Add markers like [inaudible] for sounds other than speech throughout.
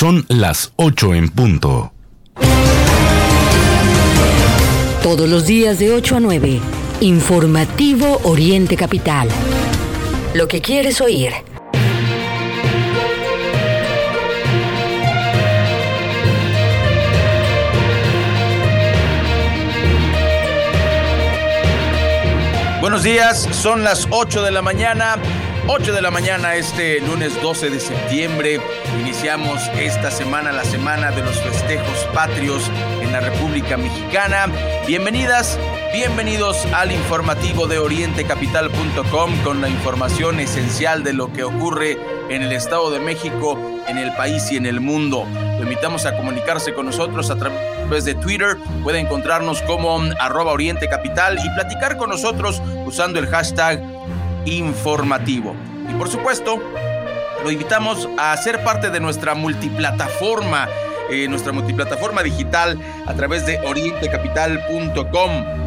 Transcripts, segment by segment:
Son las 8 en punto. Todos los días de 8 a 9. Informativo Oriente Capital. Lo que quieres oír. Buenos días, son las 8 de la mañana. 8 de la mañana este lunes 12 de septiembre. Iniciamos esta semana, la semana de los festejos patrios en la República Mexicana. Bienvenidas, bienvenidos al informativo de orientecapital.com con la información esencial de lo que ocurre en el Estado de México, en el país y en el mundo. Lo invitamos a comunicarse con nosotros a través de Twitter. Puede encontrarnos como arroba Oriente Capital y platicar con nosotros usando el hashtag informativo. Y por supuesto, lo invitamos a ser parte de nuestra multiplataforma, eh, nuestra multiplataforma digital a través de orientecapital.com.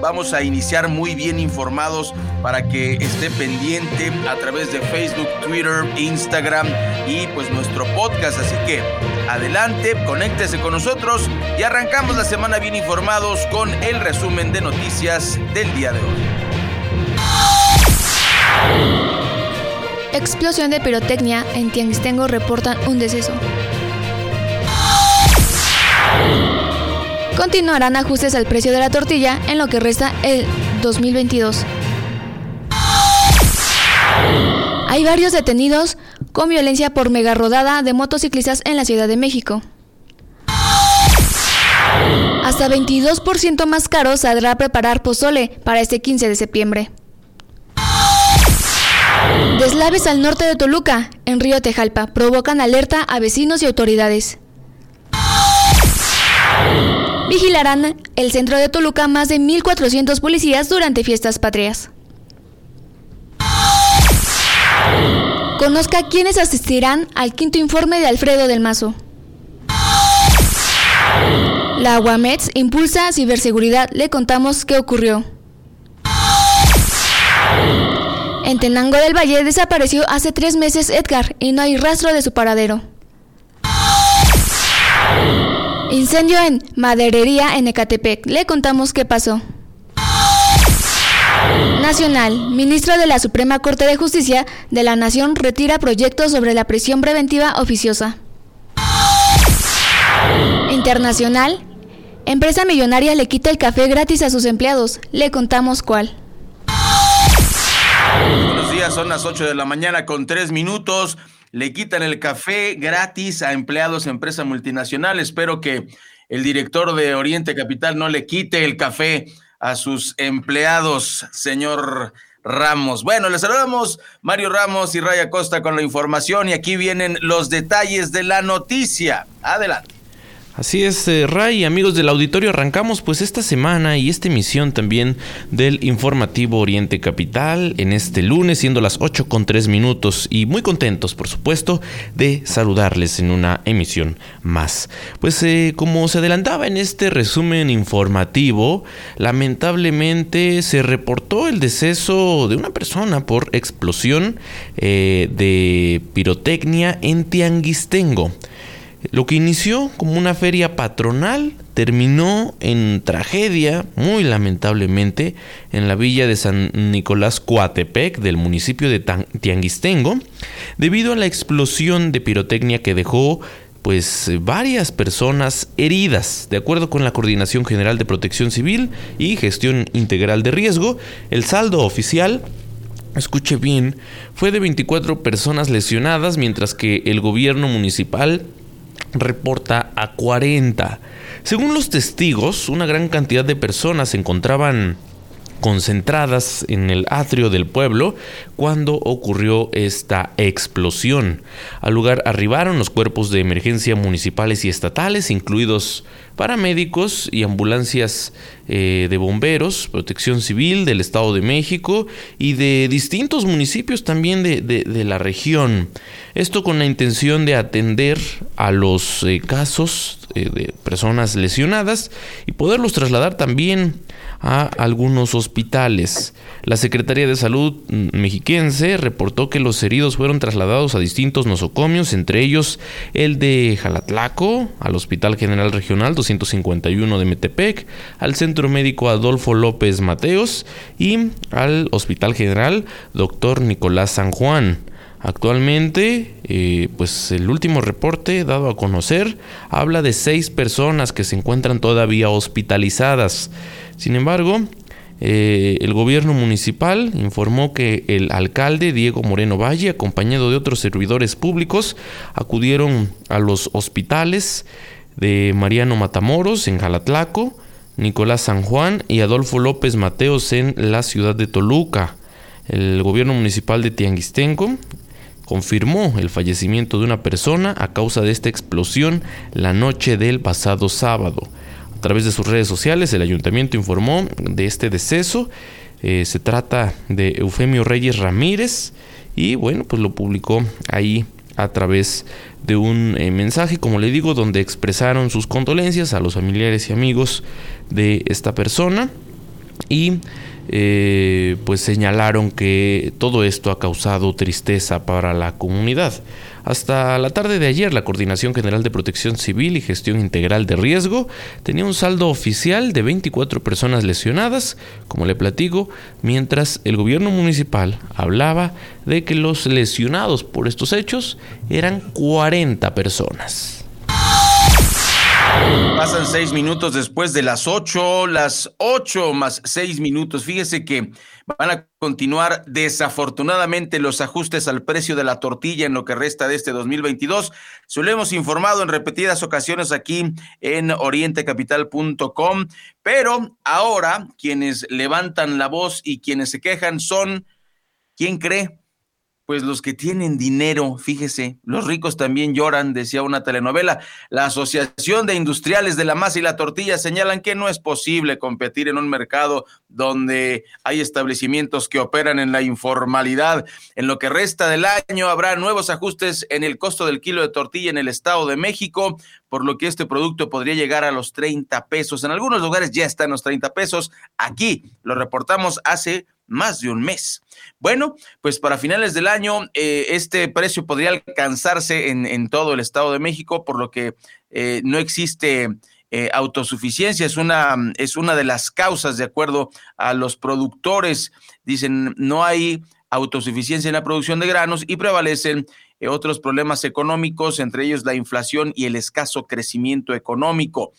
Vamos a iniciar muy bien informados para que esté pendiente a través de Facebook, Twitter, Instagram y pues nuestro podcast. Así que adelante, conéctese con nosotros y arrancamos la semana bien informados con el resumen de noticias del día de hoy. Explosión de pirotecnia en Tianguistengo reportan un deceso. Continuarán ajustes al precio de la tortilla en lo que resta el 2022. Hay varios detenidos con violencia por mega rodada de motociclistas en la Ciudad de México. Hasta 22% más caro saldrá preparar pozole para este 15 de septiembre. Deslaves al norte de Toluca, en Río Tejalpa, provocan alerta a vecinos y autoridades. Vigilarán el centro de Toluca más de 1.400 policías durante fiestas patrias. Conozca quiénes asistirán al quinto informe de Alfredo del Mazo. La Aguamets impulsa ciberseguridad. Le contamos qué ocurrió. En Tenango del Valle desapareció hace tres meses Edgar y no hay rastro de su paradero. Incendio en maderería en Ecatepec. Le contamos qué pasó. Nacional. Ministro de la Suprema Corte de Justicia de la Nación retira proyecto sobre la prisión preventiva oficiosa. Internacional. Empresa millonaria le quita el café gratis a sus empleados. Le contamos cuál. Buenos días, son las 8 de la mañana con 3 minutos. Le quitan el café gratis a empleados de empresa multinacional. Espero que el director de Oriente Capital no le quite el café a sus empleados, señor Ramos. Bueno, les saludamos Mario Ramos y Raya Costa con la información y aquí vienen los detalles de la noticia. Adelante. Así es, eh, Ray, amigos del auditorio, arrancamos pues esta semana y esta emisión también del informativo Oriente Capital en este lunes, siendo las 8 con 3 minutos y muy contentos, por supuesto, de saludarles en una emisión más. Pues eh, como se adelantaba en este resumen informativo, lamentablemente se reportó el deceso de una persona por explosión eh, de pirotecnia en Tianguistengo. Lo que inició como una feria patronal terminó en tragedia, muy lamentablemente, en la villa de San Nicolás Coatepec del municipio de Tianguistengo, debido a la explosión de pirotecnia que dejó pues varias personas heridas. De acuerdo con la Coordinación General de Protección Civil y Gestión Integral de Riesgo, el saldo oficial escuche bien, fue de 24 personas lesionadas, mientras que el gobierno municipal reporta a 40. Según los testigos, una gran cantidad de personas se encontraban concentradas en el atrio del pueblo cuando ocurrió esta explosión. Al lugar arribaron los cuerpos de emergencia municipales y estatales, incluidos paramédicos y ambulancias eh, de bomberos, protección civil del Estado de México y de distintos municipios también de, la región. Esto con la intención de atender a los eh, casos eh, de personas lesionadas y poderlos trasladar también a algunos hospitales. La Secretaría de Salud mexiquense reportó que los heridos fueron trasladados a distintos nosocomios, entre ellos el de Jalatlaco, al Hospital General Regional 251 de Metepec, al Centro Médico Adolfo López Mateos y al Hospital General Dr. Nicolás San Juan. Actualmente, eh, pues el último reporte dado a conocer habla de seis personas que se encuentran todavía hospitalizadas. Sin embargo, eh, el gobierno municipal informó que el alcalde Diego Moreno Valle, acompañado de otros servidores públicos, acudieron a los hospitales de Mariano Matamoros en Jalatlaco, Nicolás San Juan y Adolfo López Mateos en la ciudad de Toluca. El gobierno municipal de Tianguistenco confirmó el fallecimiento de una persona a causa de esta explosión la noche del pasado sábado. A través de sus redes sociales, el ayuntamiento informó de este deceso. Eh, se trata de Eufemio Reyes Ramírez y bueno, pues lo publicó ahí a través de un eh, mensaje, como le digo, donde expresaron sus condolencias a los familiares y amigos de esta persona y eh, pues señalaron que todo esto ha causado tristeza para la comunidad. Hasta la tarde de ayer, la Coordinación General de Protección Civil y Gestión Integral de Riesgo tenía un saldo oficial de 24 personas lesionadas, como le platico, mientras el gobierno municipal hablaba de que los lesionados por estos hechos eran 40 personas. Pasan seis minutos después de las ocho, las ocho más seis minutos. Fíjese que van a continuar desafortunadamente los ajustes al precio de la tortilla en lo que resta de este 2022. Se lo hemos informado en repetidas ocasiones aquí en orientecapital.com, pero ahora quienes levantan la voz y quienes se quejan son, ¿quién cree? Pues los que tienen dinero, fíjese, los ricos también lloran, decía una telenovela. La Asociación de Industriales de la Masa y la Tortilla señalan que no es posible competir en un mercado donde hay establecimientos que operan en la informalidad. En lo que resta del año habrá nuevos ajustes en el costo del kilo de tortilla en el Estado de México, por lo que este producto podría llegar a los 30 pesos. En algunos lugares ya están los 30 pesos. Aquí lo reportamos hace más de un mes. Bueno, pues para finales del año eh, este precio podría alcanzarse en, todo el Estado de México, por lo que eh, no existe eh, autosuficiencia, es una, es una de las causas, de acuerdo a los productores. Dicen, no hay autosuficiencia en la producción de granos y prevalecen otros problemas económicos, entre ellos la inflación y el escaso crecimiento económico.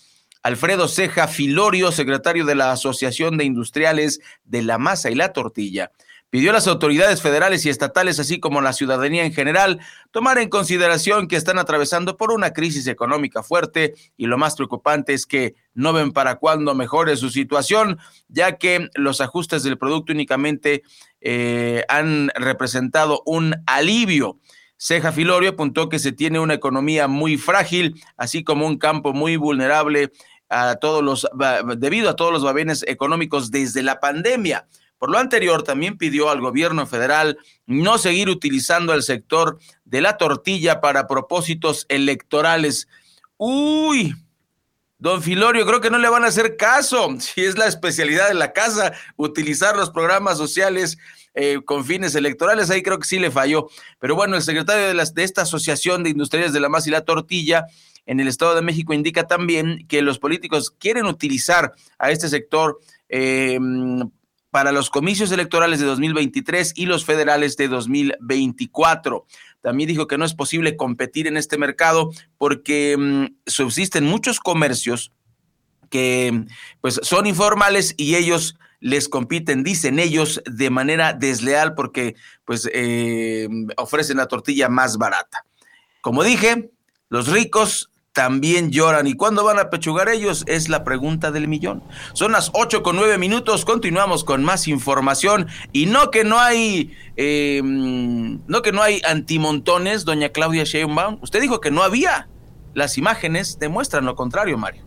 Alfredo Ceja Filorio, secretario de la Asociación de Industriales de la Masa y la Tortilla, pidió a las autoridades federales y estatales, así como a la ciudadanía en general, tomar en consideración que están atravesando por una crisis económica fuerte y lo más preocupante es que no ven para cuándo mejore su situación, ya que los ajustes del producto únicamente eh, han representado un alivio. Ceja Filorio apuntó que se tiene una economía muy frágil, así como un campo muy vulnerable a todos los, debido a todos los babenes económicos desde la pandemia. Por lo anterior, también pidió al gobierno federal no seguir utilizando el sector de la tortilla para propósitos electorales. Uy, don Filorio, creo que no le van a hacer caso, [laughs] si es la especialidad de la casa, utilizar los programas sociales eh, con fines electorales, ahí creo que sí le falló. Pero bueno, el secretario de, las, de esta Asociación de Industriales de la Masa y la Tortilla en el Estado de México indica también que los políticos quieren utilizar a este sector eh, para los comicios electorales de 2023 y los federales de 2024. También dijo que no es posible competir en este mercado porque mm, subsisten muchos comercios que pues son informales y ellos les compiten, dicen ellos, de manera desleal porque pues eh, ofrecen la tortilla más barata. Como dije, los ricos también lloran. ¿Y cuándo van a pechugar ellos? Es la pregunta del millón. Son las 8 con 9 minutos, continuamos con más información. Y no que no hay, eh, no que no hay antimontones, doña Claudia Sheinbaum. Usted dijo que no había. Las imágenes demuestran lo contrario, Mario.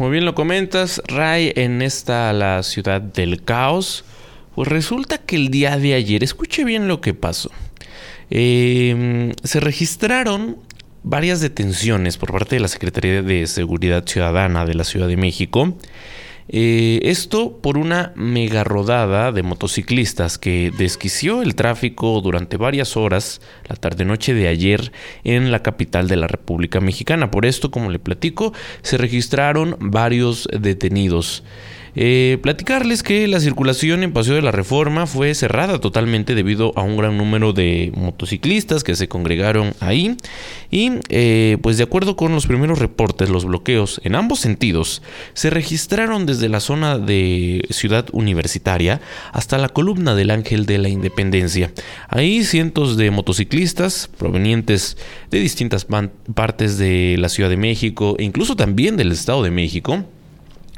Como bien lo comentas, Ray, en esta la ciudad del caos, pues resulta que el día de ayer, escuche bien lo que pasó. Em, se registraron varias detenciones por parte de la Secretaría de Seguridad Ciudadana de la Ciudad de México. Eh, esto por una mega rodada de motociclistas que desquició el tráfico durante varias horas la tarde-noche de ayer en la capital de la República Mexicana. Por esto, como le platico, se registraron varios detenidos. Eh, platicarles que la circulación en Paseo de la Reforma fue cerrada totalmente debido a un gran número de motociclistas que se congregaron ahí y eh, pues de acuerdo con los primeros reportes los bloqueos en ambos sentidos se registraron desde la zona de Ciudad Universitaria hasta la columna del Ángel de la Independencia. Ahí cientos de motociclistas provenientes de distintas partes de la Ciudad de México e incluso también del Estado de México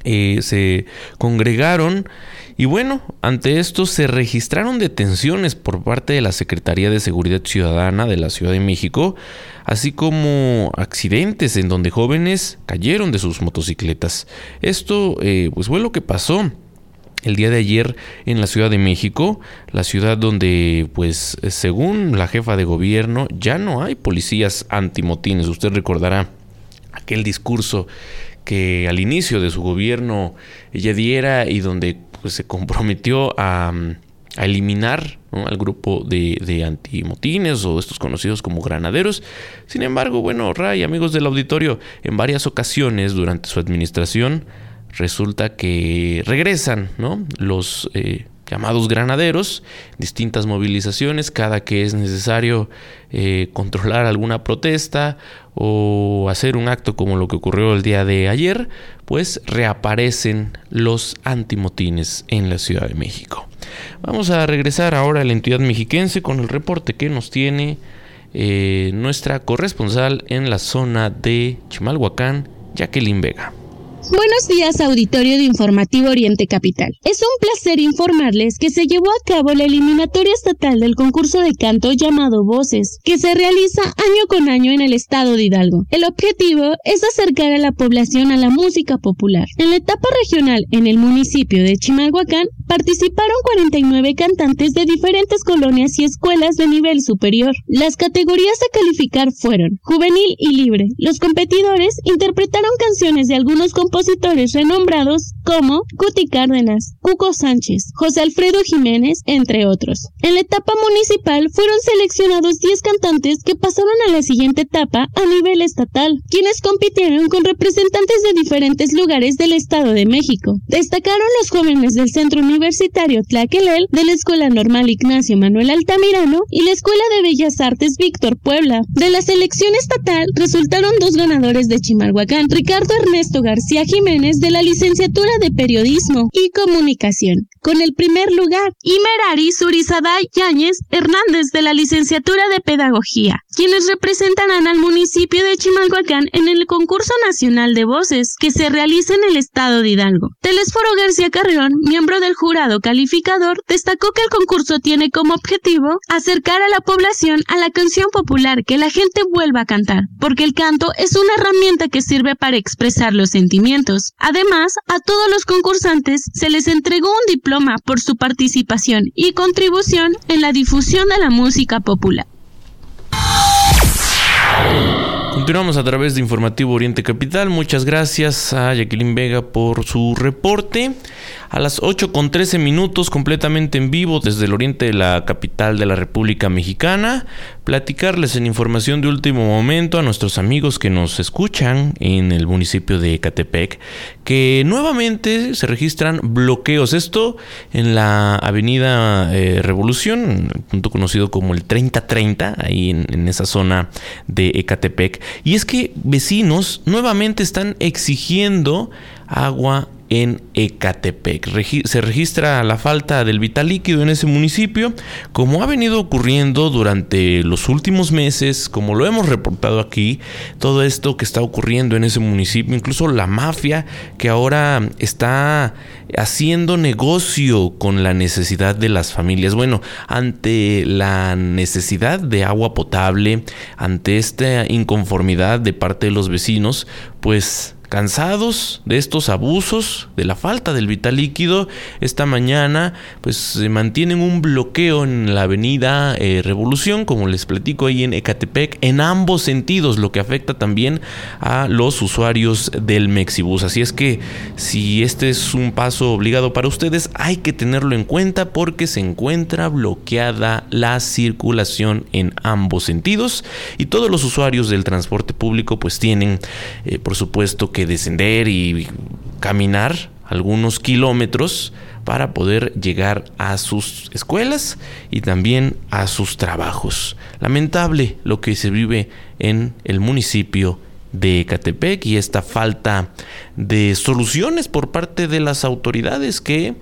eh, se congregaron y bueno, ante esto se registraron detenciones por parte de la Secretaría de Seguridad Ciudadana de la Ciudad de México, así como accidentes en donde jóvenes cayeron de sus motocicletas. Esto eh, pues fue lo que pasó el día de ayer en la Ciudad de México, la ciudad donde, pues, según la jefa de gobierno, ya no hay policías antimotines. Usted recordará aquel discurso que al inicio de su gobierno ella diera y donde pues, se comprometió a, eliminar al grupo de, de, antimotines o estos conocidos como granaderos. Sin embargo, bueno, Ray, amigos del auditorio, en varias ocasiones durante su administración resulta que regresan ¿no? los eh, llamados granaderos, distintas movilizaciones, cada que es necesario eh, controlar alguna protesta o hacer un acto como lo que ocurrió el día de ayer, pues reaparecen los antimotines en la Ciudad de México. Vamos a regresar ahora a la entidad mexiquense con el reporte que nos tiene eh, nuestra corresponsal en la zona de Chimalhuacán, Jacqueline Vega. Buenos días, auditorio de Informativo Oriente Capital. Es un placer informarles que se llevó a cabo la eliminatoria estatal del concurso de canto llamado Voces, que se realiza año con año en el estado de Hidalgo. El objetivo es acercar a la población a la música popular. En la etapa regional en el municipio de Chimalhuacán participaron 49 cantantes de diferentes colonias y escuelas de nivel superior. Las categorías a calificar fueron juvenil y libre. Los competidores interpretaron canciones de algunos compositores compositores renombrados como Cuti Cárdenas, Cuco Sánchez, José Alfredo Jiménez, entre otros. En la etapa municipal fueron seleccionados 10 cantantes que pasaron a la siguiente etapa a nivel estatal, quienes compitieron con representantes de diferentes lugares del Estado de México. Destacaron los jóvenes del Centro Universitario Tlaquelel, de la Escuela Normal Ignacio Manuel Altamirano y la Escuela de Bellas Artes Víctor Puebla. De la selección estatal resultaron dos ganadores de Chimalhuacán, Ricardo Ernesto García Jiménez de la licenciatura de Periodismo y Comunicación, con el primer lugar, y Merari Surizada Yáñez Hernández de la licenciatura de Pedagogía, quienes representarán al municipio de Chimalhuacán en el concurso nacional de voces que se realiza en el estado de Hidalgo. Telesforo García Carrión, miembro del jurado calificador, destacó que el concurso tiene como objetivo acercar a la población a la canción popular que la gente vuelva a cantar, porque el canto es una herramienta que sirve para expresar los sentimientos Además, a todos los concursantes se les entregó un diploma por su participación y contribución en la difusión de la música popular. Continuamos a través de Informativo Oriente Capital. Muchas gracias a Jacqueline Vega por su reporte. A las 8 con 13 minutos, completamente en vivo desde el oriente de la capital de la República Mexicana, platicarles en información de último momento a nuestros amigos que nos escuchan en el municipio de Ecatepec que nuevamente se registran bloqueos. Esto en la avenida eh, Revolución, punto conocido como el 3030, ahí en, en esa zona de Ecatepec. Y es que vecinos nuevamente están exigiendo agua en Ecatepec. se registra la falta del vital líquido en ese municipio, como ha venido ocurriendo durante los últimos meses, como lo hemos reportado aquí, todo esto que está ocurriendo en ese municipio, incluso la mafia que ahora está haciendo negocio con la necesidad de las familias. Bueno, ante la necesidad de agua potable, ante esta inconformidad de parte de los vecinos, pues cansados de estos abusos, de la falta del vital líquido, esta mañana pues se mantienen un bloqueo en la avenida eh, Revolución, como les platico ahí en Ecatepec, en ambos sentidos, lo que afecta también a los usuarios del Mexibus. Así es que si este es un paso obligado para ustedes, hay que tenerlo en cuenta porque se encuentra bloqueada la circulación en ambos sentidos y todos los usuarios del transporte público pues tienen eh, por supuesto que descender y caminar algunos kilómetros para poder llegar a sus escuelas y también a sus trabajos. Lamentable lo que se vive en el municipio de Ecatepec y esta falta de soluciones por parte de las autoridades que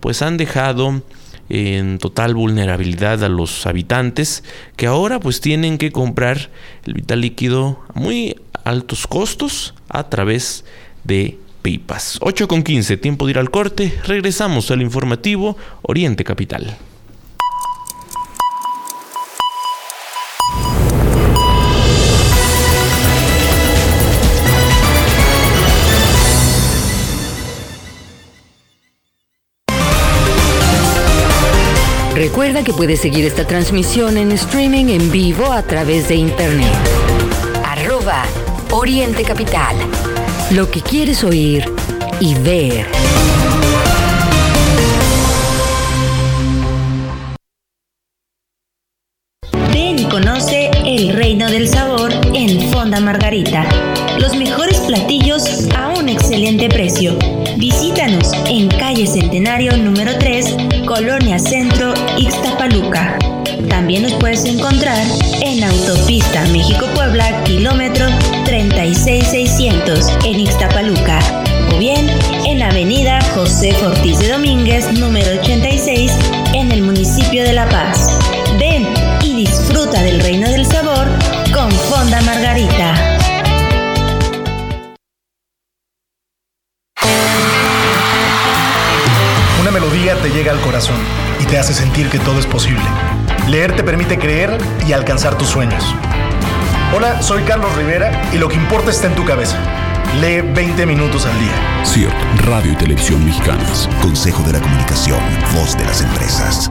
pues han dejado en total vulnerabilidad a los habitantes que ahora pues tienen que comprar el vital líquido muy altos costos a través de pipas. 8 con 15, tiempo de ir al corte. Regresamos al informativo Oriente Capital. Recuerda que puedes seguir esta transmisión en streaming en vivo a través de internet. Arroba Oriente Capital. Lo que quieres oír y ver. Ven y conoce el reino del sabor en Fonda Margarita. Los mejores platillos a un excelente precio. Visítanos en calle Centenario número 3, Colonia Centro, Ixtapaluca. También nos puedes encontrar en Autopista México-Puebla, kilómetro 36600, en Ixtapaluca. O bien en Avenida José Ortiz de Domínguez, número 86, en el municipio de La Paz. Ven y disfruta del reino del sabor con Fonda Margarita. Una melodía te llega al corazón y te hace sentir que todo es posible. Leer te permite creer y alcanzar tus sueños. Hola, soy Carlos Rivera y lo que importa está en tu cabeza. Lee 20 minutos al día. CIRT, Radio y Televisión Mexicanas. Consejo de la Comunicación, voz de las empresas.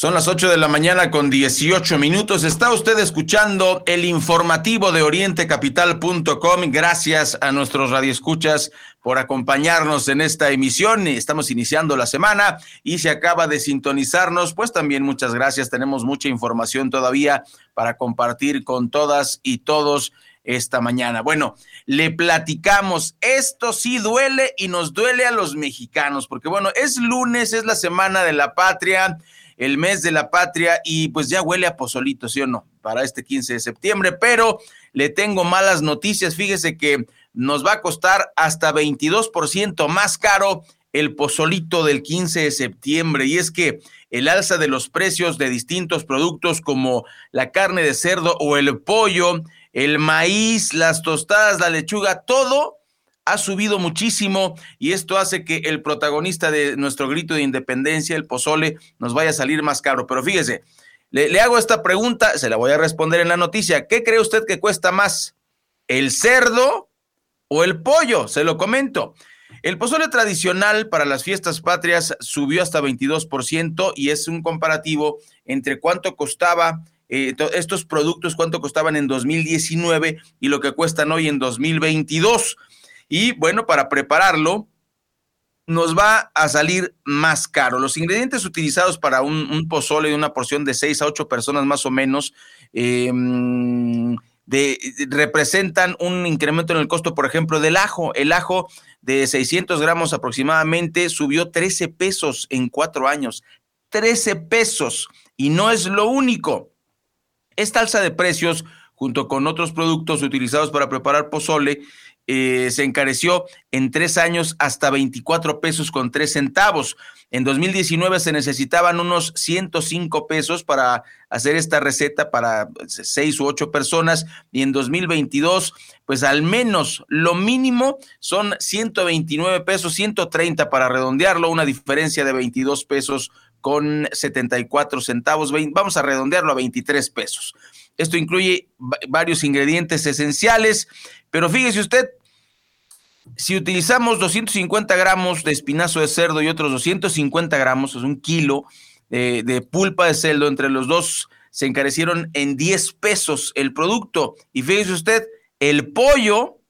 Son las 8 de la mañana con 18 minutos. Está usted escuchando el informativo de orientecapital.com. Gracias a nuestros radioescuchas por acompañarnos en esta emisión. Estamos iniciando la semana y se acaba de sintonizarnos, pues también muchas gracias. Tenemos mucha información todavía para compartir con todas y todos esta mañana. Bueno, le platicamos, esto sí duele y nos duele a los mexicanos, porque bueno, es lunes, es la semana de la patria el mes de la patria y pues ya huele a pozolito, ¿sí o no? Para este 15 de septiembre, pero le tengo malas noticias. Fíjese que nos va a costar hasta 22% más caro el pozolito del 15 de septiembre y es que el alza de los precios de distintos productos como la carne de cerdo o el pollo, el maíz, las tostadas, la lechuga, todo ha subido muchísimo y esto hace que el protagonista de nuestro grito de independencia, el pozole, nos vaya a salir más caro. Pero fíjese, le, hago esta pregunta, se la voy a responder en la noticia. ¿Qué cree usted que cuesta más? ¿El cerdo o el pollo? Se lo comento. El pozole tradicional para las fiestas patrias subió hasta 22% y es un comparativo entre cuánto costaba eh, estos productos, cuánto costaban en 2019 y lo que cuestan hoy en 2022. Y bueno, para prepararlo, nos va a salir más caro. Los ingredientes utilizados para un, pozole de una porción de 6 a 8 personas más o menos em, representan un incremento en el costo, por ejemplo, del ajo. El ajo de 600 gramos aproximadamente subió 13 pesos en cuatro años. 13 pesos. Y no es lo único. Esta alza de precios, junto con otros productos utilizados para preparar pozole, eh, se encareció en tres años hasta 24 pesos con tres centavos. En 2019 se necesitaban unos 105 pesos para hacer esta receta para seis u ocho personas y en 2022 pues al menos lo mínimo son 129 pesos, 130 para redondearlo, una diferencia de 22 pesos con 74 centavos. Vamos a redondearlo a 23 pesos. Esto incluye varios ingredientes esenciales, pero fíjese usted, si utilizamos 250 gramos de espinazo de cerdo y otros 250 gramos, es un kilo de, pulpa de cerdo, entre los dos se encarecieron en 10 pesos el producto. Y fíjese usted, el pollo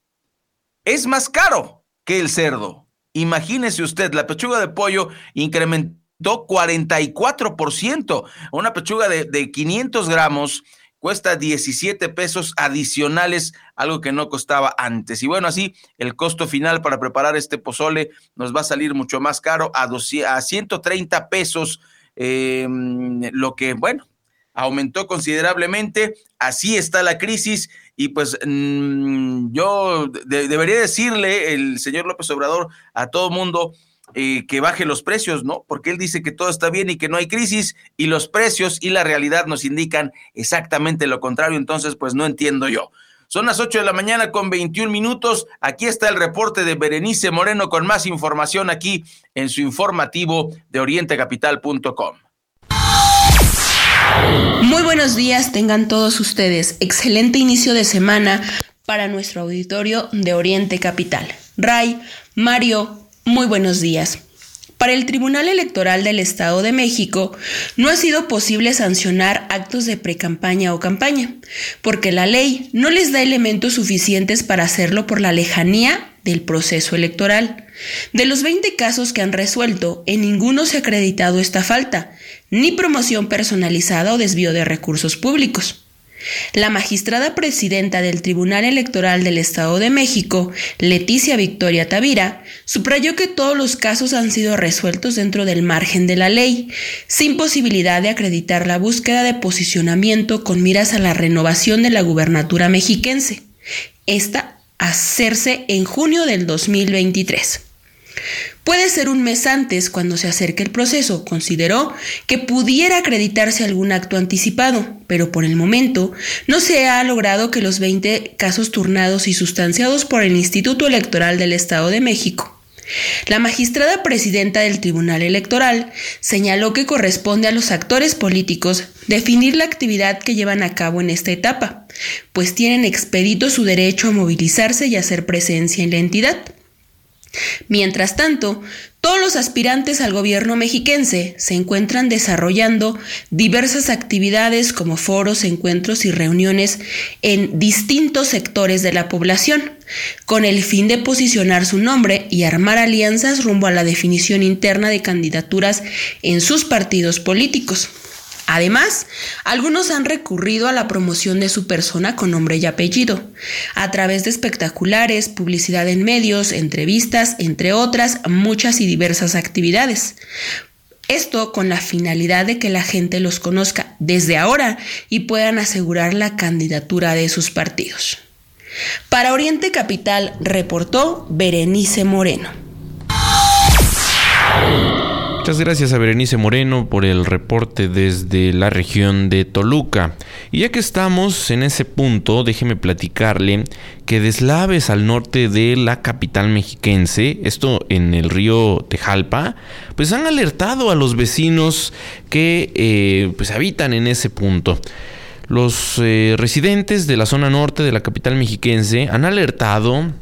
es más caro que el cerdo. Imagínese usted, la pechuga de pollo incrementó 44%. Una pechuga de, de 500 gramos cuesta 17 pesos adicionales, algo que no costaba antes. Y bueno, así el costo final para preparar este pozole nos va a salir mucho más caro, a, a 130 pesos, em, lo que, bueno, aumentó considerablemente. Así está la crisis y pues mm, yo debería decirle el señor López Obrador a todo mundo eh, que baje los precios, ¿no? Porque él dice que todo está bien y que no hay crisis y los precios y la realidad nos indican exactamente lo contrario, entonces pues no entiendo yo. Son las 8 de la mañana con 21 minutos. Aquí está el reporte de Berenice Moreno con más información aquí en su informativo de orientecapital.com. Muy buenos días tengan todos ustedes. Excelente inicio de semana para nuestro auditorio de Oriente Capital. Ray, Mario, muy buenos días. Para el Tribunal Electoral del Estado de México no ha sido posible sancionar actos de precampaña o campaña, porque la ley no les da elementos suficientes para hacerlo por la lejanía del proceso electoral. De los 20 casos que han resuelto, en ninguno se ha acreditado esta falta, ni promoción personalizada o desvío de recursos públicos. La magistrada presidenta del Tribunal Electoral del Estado de México, Leticia Victoria Tavira, subrayó que todos los casos han sido resueltos dentro del margen de la ley, sin posibilidad de acreditar la búsqueda de posicionamiento con miras a la renovación de la gubernatura mexiquense. Esta hacerse en junio del 2023. Puede ser un mes antes cuando se acerque el proceso, consideró que pudiera acreditarse algún acto anticipado, pero por el momento no se ha logrado que los 20 casos turnados y sustanciados por el Instituto Electoral del Estado de México la magistrada presidenta del Tribunal Electoral señaló que corresponde a los actores políticos definir la actividad que llevan a cabo en esta etapa, pues tienen expedito su derecho a movilizarse y hacer presencia en la entidad. Mientras tanto, todos los aspirantes al gobierno mexiquense se encuentran desarrollando diversas actividades como foros, encuentros y reuniones en distintos sectores de la población, con el fin de posicionar su nombre y armar alianzas rumbo a la definición interna de candidaturas en sus partidos políticos. Además, algunos han recurrido a la promoción de su persona con nombre y apellido, a través de espectaculares, publicidad en medios, entrevistas, entre otras muchas y diversas actividades. Esto con la finalidad de que la gente los conozca desde ahora y puedan asegurar la candidatura de sus partidos. Para Oriente Capital reportó Berenice Moreno. Muchas gracias a Berenice Moreno por el reporte desde la región de Toluca. Y ya que estamos en ese punto, déjeme platicarle que deslaves al norte de la capital mexiquense, esto en el río Tejalpa, pues han alertado a los vecinos que eh, pues habitan en ese punto. Los eh, residentes de la zona norte de la capital mexiquense han alertado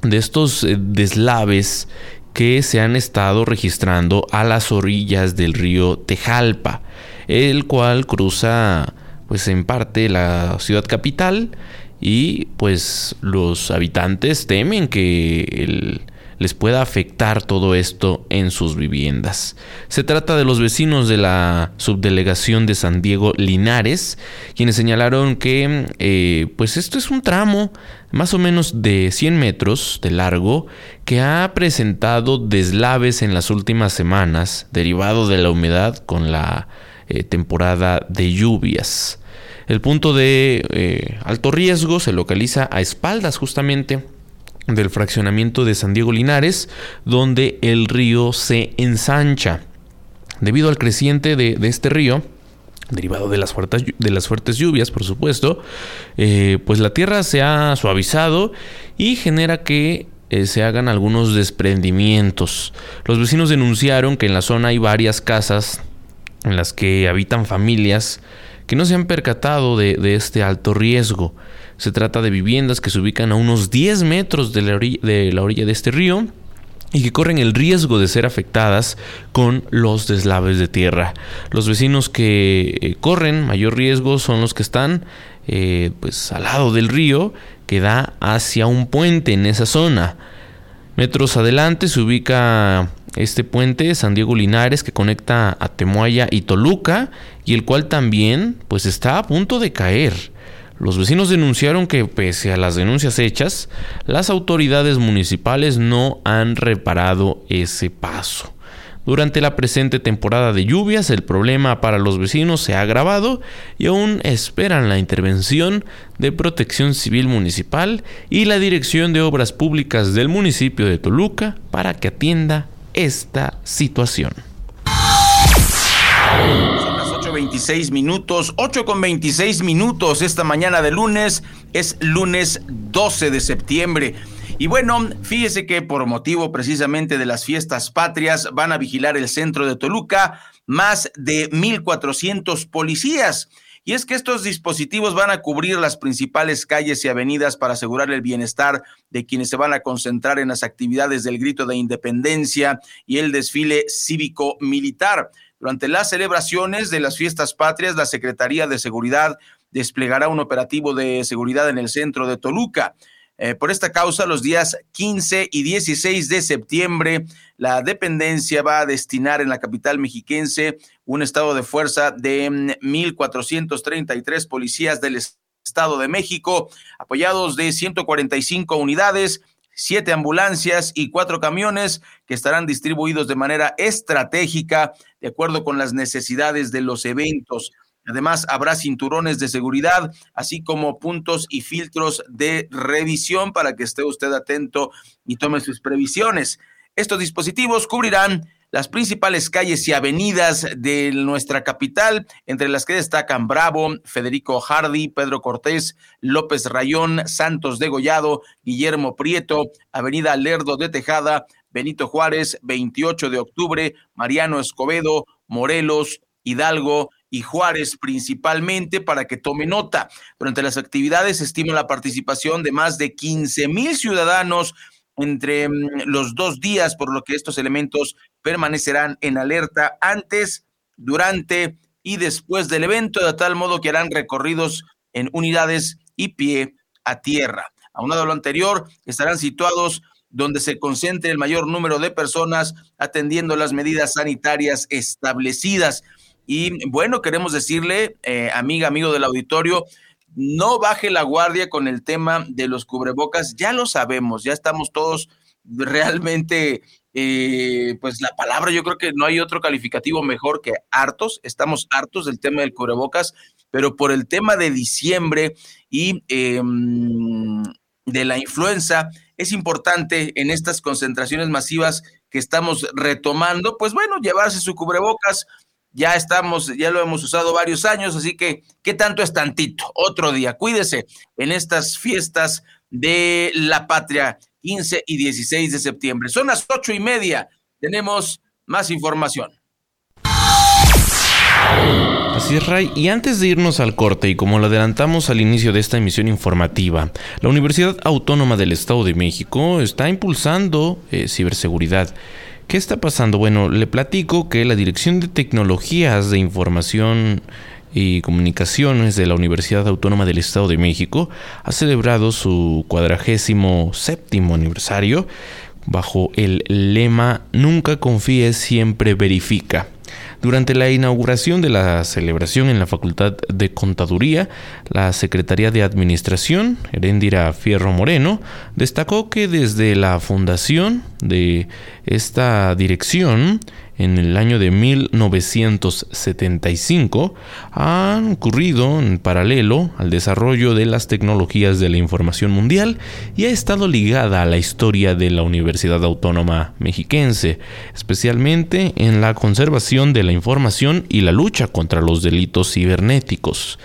de estos eh, deslaves que se han estado registrando a las orillas del río Tejalpa, el cual cruza pues en parte la ciudad capital y pues los habitantes temen que el les pueda afectar todo esto en sus viviendas. Se trata de los vecinos de la subdelegación de San Diego Linares, quienes señalaron que eh, pues esto es un tramo más o menos de 100 metros de largo que ha presentado deslaves en las últimas semanas derivado de la humedad con la eh, temporada de lluvias. El punto de eh, alto riesgo se localiza a espaldas justamente del fraccionamiento de San Diego Linares, donde el río se ensancha. Debido al creciente de, este río, derivado de las, fuertes, de las fuertes lluvias, por supuesto, eh, pues la tierra se ha suavizado y genera que eh, se hagan algunos desprendimientos. Los vecinos denunciaron que en la zona hay varias casas en las que habitan familias que no se han percatado de este alto riesgo. Se trata de viviendas que se ubican a unos 10 metros de la, orilla, de este río y que corren el riesgo de ser afectadas con los deslaves de tierra. Los vecinos que eh, corren mayor riesgo son los que están eh, pues al lado del río que da hacia un puente en esa zona. Metros adelante se ubica este puente San Diego Linares que conecta a Temuaya y Toluca y el cual también pues está a punto de caer. Los vecinos denunciaron que pese a las denuncias hechas, las autoridades municipales no han reparado ese paso. Durante la presente temporada de lluvias, el problema para los vecinos se ha agravado y aún esperan la intervención de Protección Civil Municipal y la Dirección de Obras Públicas del municipio de Toluca para que atienda esta situación. 26 minutos, 8 con 26 minutos esta mañana de lunes, es lunes 12 de septiembre. Y bueno, fíjese que por motivo precisamente de las fiestas patrias van a vigilar el centro de Toluca más de 1.400 policías. Y es que estos dispositivos van a cubrir las principales calles y avenidas para asegurar el bienestar de quienes se van a concentrar en las actividades del grito de independencia y el desfile cívico-militar. Durante las celebraciones de las fiestas patrias, la Secretaría de Seguridad desplegará un operativo de seguridad en el centro de Toluca. Eh, por esta causa, los días 15 y 16 de septiembre, la dependencia va a destinar en la capital mexiquense un estado de fuerza de 1.433 mm, policías del Estado de México, apoyados de 145 unidades siete ambulancias y cuatro camiones que estarán distribuidos de manera estratégica de acuerdo con las necesidades de los eventos. Además, habrá cinturones de seguridad, así como puntos y filtros de revisión para que esté usted atento y tome sus previsiones. Estos dispositivos cubrirán las principales calles y avenidas de nuestra capital, entre las que destacan Bravo, Federico Hardy, Pedro Cortés, López Rayón, Santos de Gollado, Guillermo Prieto, Avenida Lerdo de Tejada, Benito Juárez, 28 de octubre, Mariano Escobedo, Morelos, Hidalgo y Juárez principalmente para que tome nota. Durante las actividades estima la participación de más de 15 mil ciudadanos entre mm, los dos días, por lo que estos elementos permanecerán en alerta antes, durante y después del evento, de tal modo que harán recorridos en unidades y pie a tierra. Aunado a lo anterior, estarán situados donde se concentre el mayor número de personas atendiendo las medidas sanitarias establecidas. Y bueno, queremos decirle, eh, amiga, amigo del auditorio, no baje la guardia con el tema de los cubrebocas, ya lo sabemos, ya estamos todos realmente, eh, pues la palabra, yo creo que no hay otro calificativo mejor que hartos, estamos hartos del tema del cubrebocas, pero por el tema de diciembre y em, de la influenza, es importante en estas concentraciones masivas que estamos retomando, pues bueno, llevarse su cubrebocas, ya estamos, ya lo hemos usado varios años, así que, ¿qué tanto es tantito? Otro día, cuídese en estas fiestas de la patria, 15 y 16 de septiembre. Son las ocho y media, tenemos más información. Así es, Ray. Y antes de irnos al corte, y como lo adelantamos al inicio de esta emisión informativa, la Universidad Autónoma del Estado de México está impulsando eh, ciberseguridad. ¿Qué está pasando? Bueno, le platico que la Dirección de Tecnologías de Información y Comunicaciones de la Universidad Autónoma del Estado de México ha celebrado su cuadragésimo séptimo aniversario bajo el lema Nunca confíes, siempre verifica. Durante la inauguración de la celebración en la Facultad de Contaduría, la Secretaría de Administración, Herendira Fierro Moreno, destacó que desde la fundación de esta dirección, en el año de 1975 han ocurrido en paralelo al desarrollo de las tecnologías de la información mundial y ha estado ligada a la historia de la Universidad Autónoma Mexiquense, especialmente en la conservación de la información y la lucha contra los delitos cibernéticos.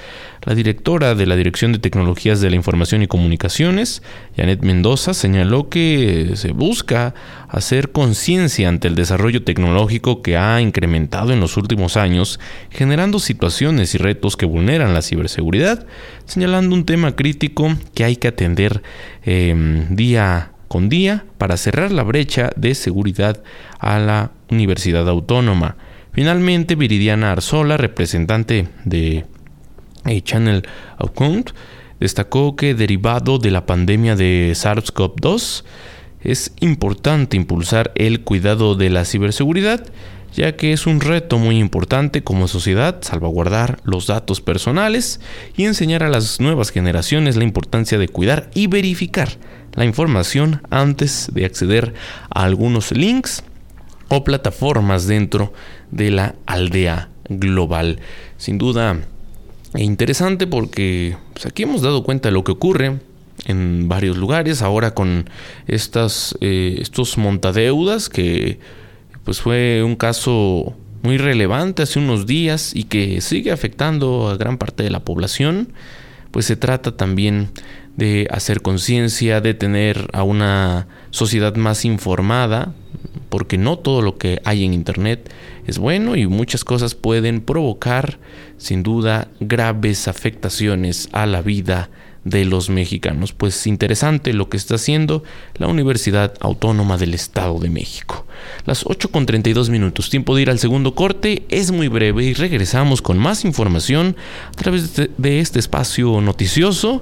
La directora de la Dirección de Tecnologías de la Información y Comunicaciones, Janet Mendoza, señaló que se busca hacer conciencia ante el desarrollo tecnológico que ha incrementado en los últimos años, generando situaciones y retos que vulneran la ciberseguridad, señalando un tema crítico que hay que atender em, día con día para cerrar la brecha de seguridad a la Universidad Autónoma. Finalmente, Viridiana Arzola, representante de Channel Account destacó que derivado de la pandemia de SARS-CoV-2 es importante impulsar el cuidado de la ciberseguridad ya que es un reto muy importante como sociedad salvaguardar los datos personales y enseñar a las nuevas generaciones la importancia de cuidar y verificar la información antes de acceder a algunos links o plataformas dentro de la aldea global. Sin duda, e interesante porque pues, aquí hemos dado cuenta de lo que ocurre en varios lugares, ahora con estas, eh, estos montadeudas, que pues fue un caso muy relevante hace unos días y que sigue afectando a gran parte de la población, pues se trata también de hacer conciencia, de tener a una sociedad más informada, porque no todo lo que hay en Internet es bueno y muchas cosas pueden provocar sin duda graves afectaciones a la vida de los mexicanos. Pues interesante lo que está haciendo la Universidad Autónoma del Estado de México. Las 8 con 32 minutos, tiempo de ir al segundo corte, es muy breve y regresamos con más información a través de este espacio noticioso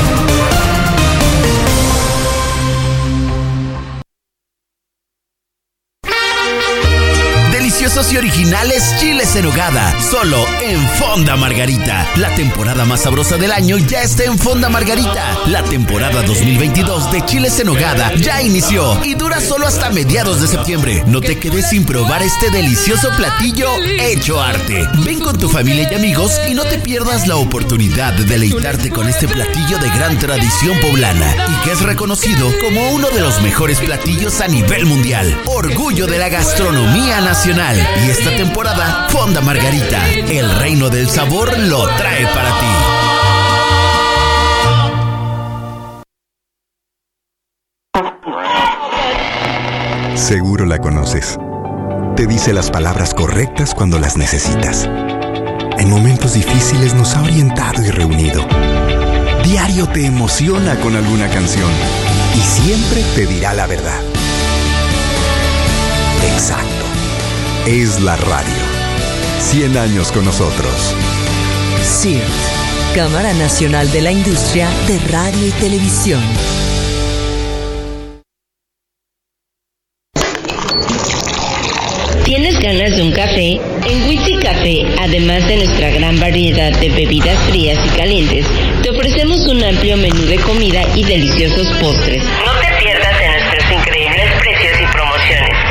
Y originales chiles en hogada, solo en Fonda Margarita. La temporada más sabrosa del año ya está en Fonda Margarita. La temporada 2022 de chiles en hogada ya inició y dura solo hasta mediados de septiembre. No te quedes sin probar este delicioso platillo hecho arte. Ven con tu familia y amigos y no te pierdas la oportunidad de deleitarte con este platillo de gran tradición poblana y que es reconocido como uno de los mejores platillos a nivel mundial. Orgullo de la gastronomía nacional. Y esta temporada, Fonda Margarita, el reino del sabor lo trae para ti. Seguro la conoces. Te dice las palabras correctas cuando las necesitas. En momentos difíciles nos ha orientado y reunido. Diario te emociona con alguna canción y siempre te dirá la verdad. Exacto es la radio. 100 años con nosotros. CIRT, Cámara Nacional de la Industria de Radio y Televisión. ¿Tienes ganas de un café? En Witsi Café, además de nuestra gran variedad de bebidas frías y calientes, te ofrecemos un amplio menú de comida y deliciosos postres. No te pierdas en nuestros increíbles precios y promociones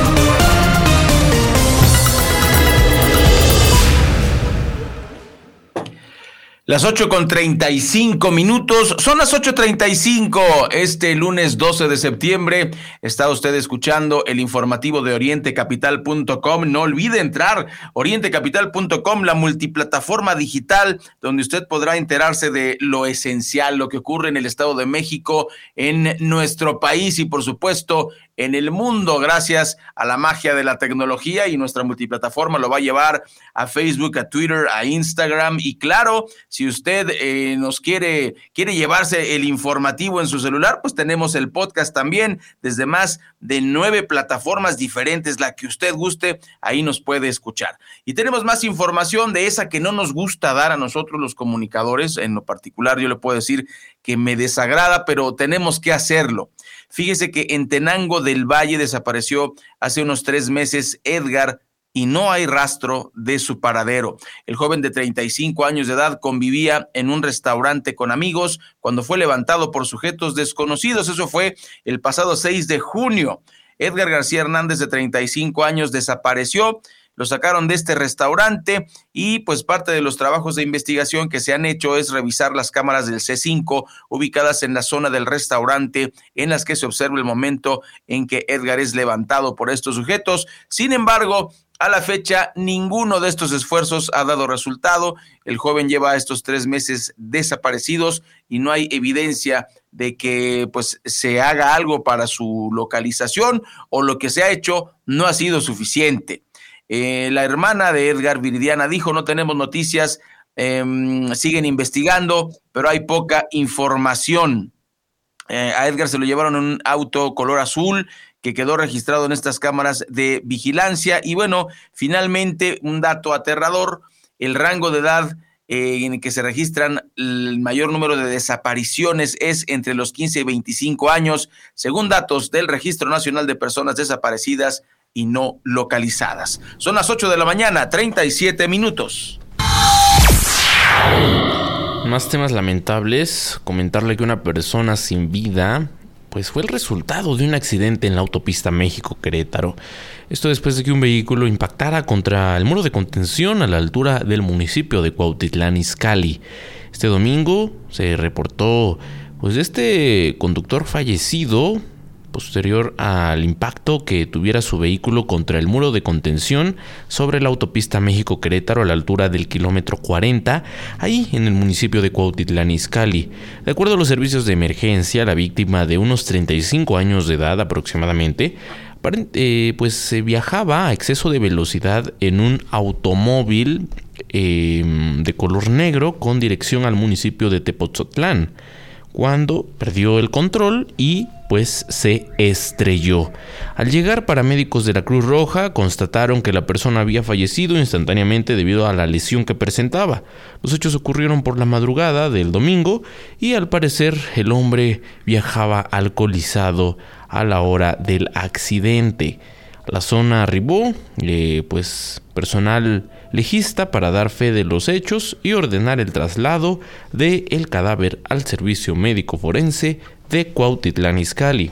Las 8 con 35 minutos, son las 8.35 este lunes 12 de septiembre. Está usted escuchando el informativo de orientecapital.com. No olvide entrar orientecapital.com, la multiplataforma digital donde usted podrá enterarse de lo esencial, lo que ocurre en el Estado de México, en nuestro país y por supuesto en el mundo gracias a la magia de la tecnología y nuestra multiplataforma lo va a llevar a Facebook, a Twitter, a Instagram y claro, si usted eh, nos quiere, quiere llevarse el informativo en su celular, pues tenemos el podcast también desde más de nueve plataformas diferentes, la que usted guste, ahí nos puede escuchar. Y tenemos más información de esa que no nos gusta dar a nosotros los comunicadores, en lo particular yo le puedo decir que me desagrada, pero tenemos que hacerlo. Fíjese que en Tenango del Valle desapareció hace unos tres meses Edgar y no hay rastro de su paradero. El joven de 35 años de edad convivía en un restaurante con amigos cuando fue levantado por sujetos desconocidos. Eso fue el pasado 6 de junio. Edgar García Hernández, de 35 años, desapareció lo sacaron de este restaurante y pues parte de los trabajos de investigación que se han hecho es revisar las cámaras del C5 ubicadas en la zona del restaurante en las que se observa el momento en que Edgar es levantado por estos sujetos. Sin embargo, a la fecha, ninguno de estos esfuerzos ha dado resultado. El joven lleva estos tres meses desaparecidos y no hay evidencia de que pues se haga algo para su localización o lo que se ha hecho no ha sido suficiente. Eh, la hermana de Edgar Viridiana dijo, no tenemos noticias, em, siguen investigando, pero hay poca información. Eh, a Edgar se lo llevaron en un auto color azul que quedó registrado en estas cámaras de vigilancia. Y bueno, finalmente un dato aterrador, el rango de edad eh, en el que se registran el mayor número de desapariciones es entre los 15 y 25 años, según datos del Registro Nacional de Personas Desaparecidas y no localizadas. Son las 8 de la mañana, 37 minutos. Más temas lamentables, comentarle que una persona sin vida pues fue el resultado de un accidente en la autopista México-Querétaro. Esto después de que un vehículo impactara contra el muro de contención a la altura del municipio de Cuautitlán Izcalli. Este domingo se reportó pues este conductor fallecido posterior al impacto que tuviera su vehículo contra el muro de contención sobre la autopista México-Querétaro a la altura del kilómetro 40, ahí en el municipio de Cuautitlán Izcalli. De acuerdo a los servicios de emergencia, la víctima de unos 35 años de edad aproximadamente, eh, pues se viajaba a exceso de velocidad en un automóvil em, de color negro con dirección al municipio de Tepoztlán cuando perdió el control y pues se estrelló. Al llegar paramédicos de la Cruz Roja constataron que la persona había fallecido instantáneamente debido a la lesión que presentaba. Los hechos ocurrieron por la madrugada del domingo y al parecer el hombre viajaba alcoholizado a la hora del accidente. la zona arribó, eh, pues personal legista para dar fe de los hechos y ordenar el traslado del el cadáver al servicio médico forense de Cuautitlán Izcalli.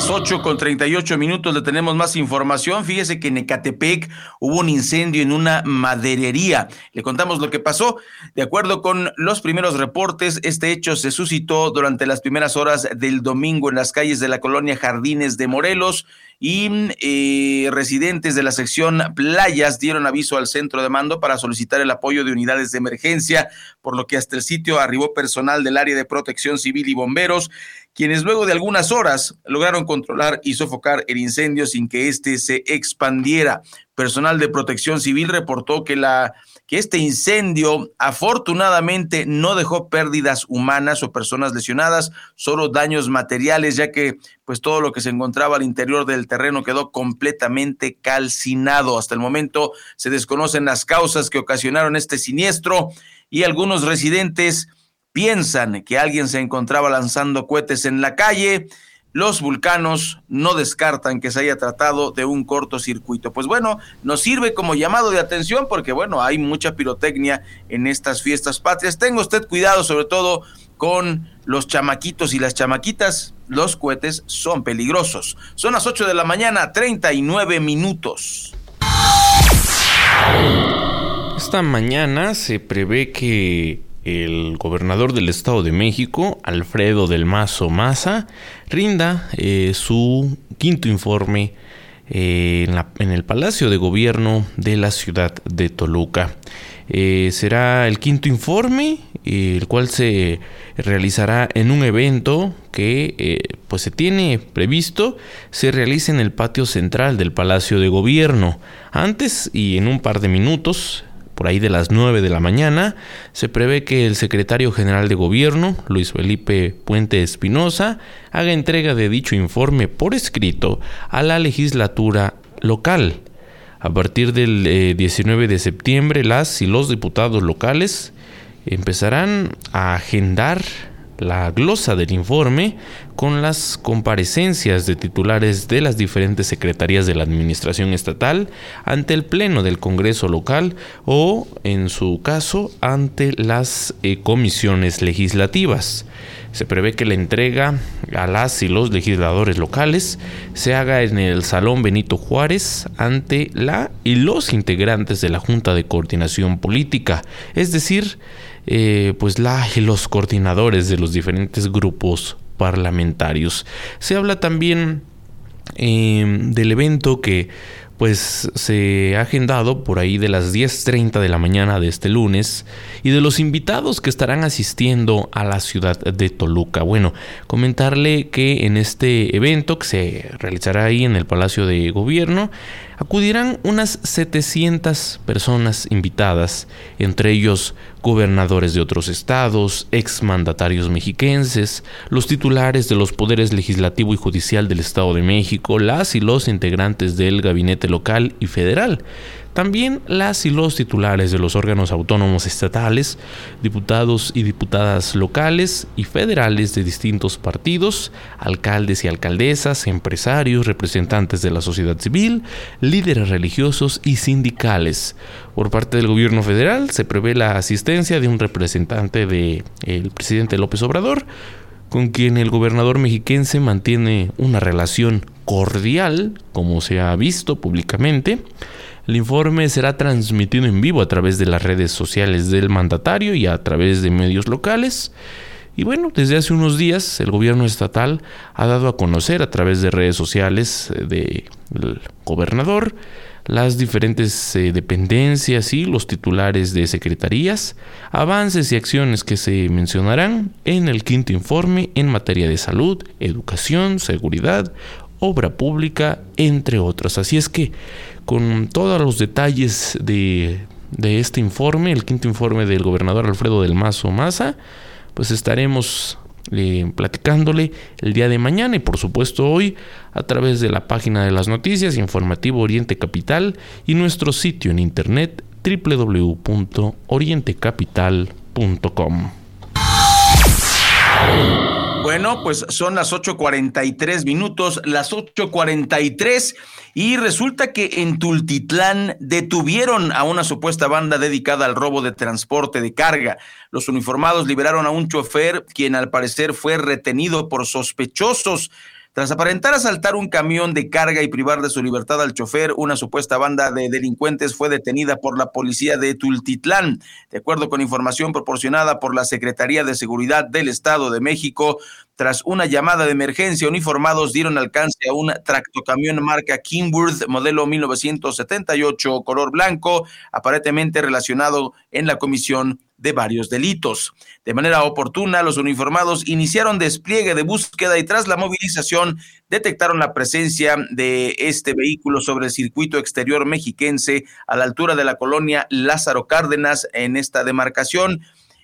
Las 8 con 38 minutos le tenemos más información. Fíjese que en Ecatepec hubo un incendio en una maderería. Le contamos lo que pasó. De acuerdo con los primeros reportes, este hecho se suscitó durante las primeras horas del domingo en las calles de la colonia Jardines de Morelos y eh, residentes de la sección playas dieron aviso al centro de mando para solicitar el apoyo de unidades de emergencia, por lo que hasta el sitio arribó personal del área de protección civil y bomberos, quienes luego de algunas horas lograron controlar y sofocar el incendio sin que éste se expandiera. Personal de protección civil reportó que la que este incendio afortunadamente no dejó pérdidas humanas o personas lesionadas, solo daños materiales, ya que pues todo lo que se encontraba al interior del terreno quedó completamente calcinado. Hasta el momento se desconocen las causas que ocasionaron este siniestro y algunos residentes piensan que alguien se encontraba lanzando cohetes en la calle los vulcanos no descartan que se haya tratado de un cortocircuito. Pues bueno, nos sirve como llamado de atención porque bueno, hay mucha pirotecnia en estas fiestas patrias. Tenga usted cuidado sobre todo con los chamaquitos y las chamaquitas. Los cohetes son peligrosos. Son las 8 de la mañana, 39 minutos. Esta mañana se prevé que el gobernador del Estado de México, Alfredo del Mazo Maza, rinda eh, su quinto informe eh, en, el Palacio de Gobierno de la ciudad de Toluca. Eh, será el quinto informe, el cual se realizará en un evento que pues se tiene previsto se realice en el patio central del Palacio de Gobierno. Antes y en un par de minutos por ahí de las 9 de la mañana, se prevé que el secretario general de gobierno, Luis Felipe Puente Espinosa, haga entrega de dicho informe por escrito a la legislatura local. A partir del 19 eh, de septiembre, las y los diputados locales empezarán a agendar la glosa del informe con las comparecencias de titulares de las diferentes secretarías de la Administración Estatal ante el Pleno del Congreso local o, en su caso, ante las eh, comisiones legislativas. Se prevé que la entrega a las y los legisladores locales se haga en el Salón Benito Juárez ante la y los integrantes de la Junta de Coordinación Política, es decir, eh, pues la y los coordinadores de los diferentes grupos parlamentarios. Se habla también em, del evento que pues se ha agendado por ahí de las 10.30 de la mañana de este lunes y de los invitados que estarán asistiendo a la ciudad de Toluca. Bueno, comentarle que en este evento que se realizará ahí en el Palacio de Gobierno, acudirán unas 700 personas invitadas, entre ellos gobernadores de otros estados, exmandatarios mexiquenses, los titulares de los poderes legislativo y judicial del Estado de México, las y los integrantes del gabinete local y federal, también las y los titulares de los órganos autónomos estatales, diputados y diputadas locales y federales de distintos partidos, alcaldes y alcaldesas, empresarios, representantes de la sociedad civil, líderes religiosos y sindicales. Por parte del gobierno federal se prevé la asistencia de un representante del presidente López Obrador, con quien el gobernador mexiquense mantiene una relación cordial, como se ha visto públicamente. El informe será transmitido en vivo a través de las redes sociales del mandatario y a través de medios locales. Y bueno, desde hace unos días el gobierno estatal ha dado a conocer a través de redes sociales eh, del gobernador las diferentes eh, dependencias y los titulares de secretarías, avances y acciones que se mencionarán en el quinto informe en materia de salud, educación, seguridad, obra pública, entre otros. Así es que con todos los detalles de, este informe, el quinto informe del gobernador Alfredo del Mazo Maza, pues estaremos eh, platicándole el día de mañana y por supuesto hoy a través de la página de las noticias Informativo Oriente Capital y nuestro sitio en internet www.orientecapital.com. Bueno, pues son las 8.43 minutos, las 8.43 y resulta que en Tultitlán detuvieron a una supuesta banda dedicada al robo de transporte de carga. Los uniformados liberaron a un chofer quien al parecer fue retenido por sospechosos. Tras aparentar asaltar un camión de carga y privar de su libertad al chofer, una supuesta banda de delincuentes fue detenida por la policía de Tultitlán. De acuerdo con información proporcionada por la Secretaría de Seguridad del Estado de México, tras una llamada de emergencia, uniformados dieron alcance a un tractocamión marca Kingworth modelo 1978 color blanco, aparentemente relacionado en la comisión de varios delitos. De manera oportuna, los uniformados iniciaron despliegue de búsqueda y tras la movilización detectaron la presencia de este vehículo sobre el circuito exterior mexiquense a la altura de la colonia Lázaro Cárdenas en esta demarcación.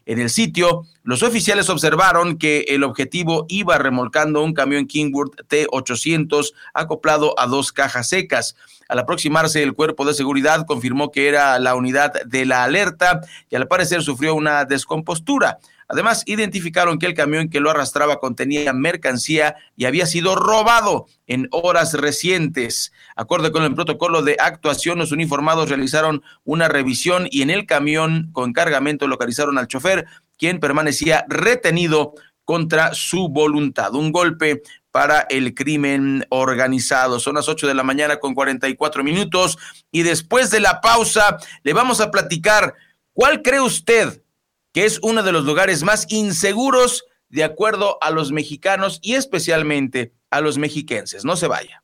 En el sitio, los oficiales observaron que el objetivo iba remolcando un camión Kingwood T800 acoplado a dos cajas secas. Al aproximarse, el cuerpo de seguridad confirmó que era la unidad de la alerta y al parecer sufrió una descompostura. Además, identificaron que el camión que lo arrastraba contenía mercancía y había sido robado en horas recientes. Acorde con el protocolo de actuación, los uniformados realizaron una revisión y en el camión con cargamento localizaron al chofer, quien permanecía retenido contra su voluntad. Un golpe para el crimen organizado. Son las 8 de la mañana con 44 minutos y después de la pausa le vamos a platicar cuál cree usted que es uno de los lugares más inseguros de acuerdo a los mexicanos y especialmente a los mexiquenses. No se vaya.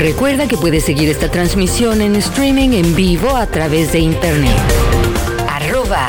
Recuerda que puedes seguir esta transmisión en streaming en vivo a través de internet. Arroba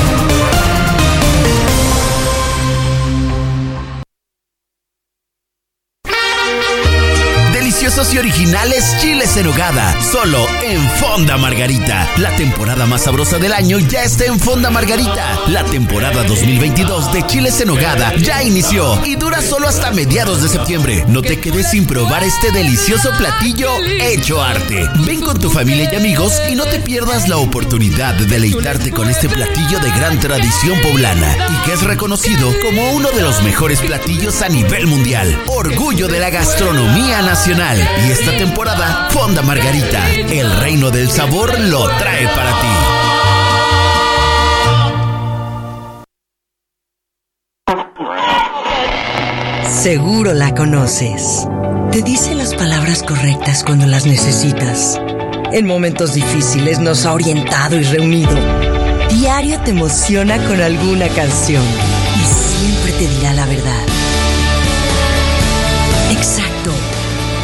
Y originales chiles en hogada, solo en Fonda Margarita. La temporada más sabrosa del año ya está en Fonda Margarita. La temporada 2022 de chiles en hogada ya inició y dura solo hasta mediados de septiembre. No te quedes sin probar este delicioso platillo hecho arte. Ven con tu familia y amigos y no te pierdas la oportunidad de deleitarte con este platillo de gran tradición poblana y que es reconocido como uno de los mejores platillos a nivel mundial. Orgullo de la gastronomía nacional. Y esta temporada, Fonda Margarita, el reino del sabor lo trae para ti. Seguro la conoces. Te dice las palabras correctas cuando las necesitas. En momentos difíciles nos ha orientado y reunido. Diario te emociona con alguna canción y siempre te dirá la verdad.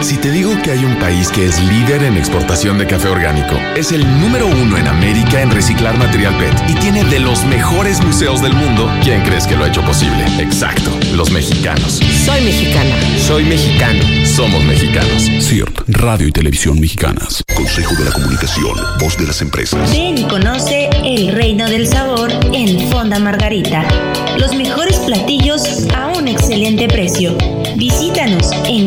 Si te digo que hay un país que es líder en exportación de café orgánico, es el número uno en América en reciclar material PET y tiene de los mejores museos del mundo, ¿quién crees que lo ha hecho posible? Exacto, los mexicanos. Soy mexicana. Soy mexicano. Somos mexicanos. CIRT, Radio y Televisión Mexicanas. Consejo de la Comunicación, voz de las empresas. Ven y conoce el reino del sabor en Fonda Margarita. Los mejores platillos a un excelente precio. Visítanos en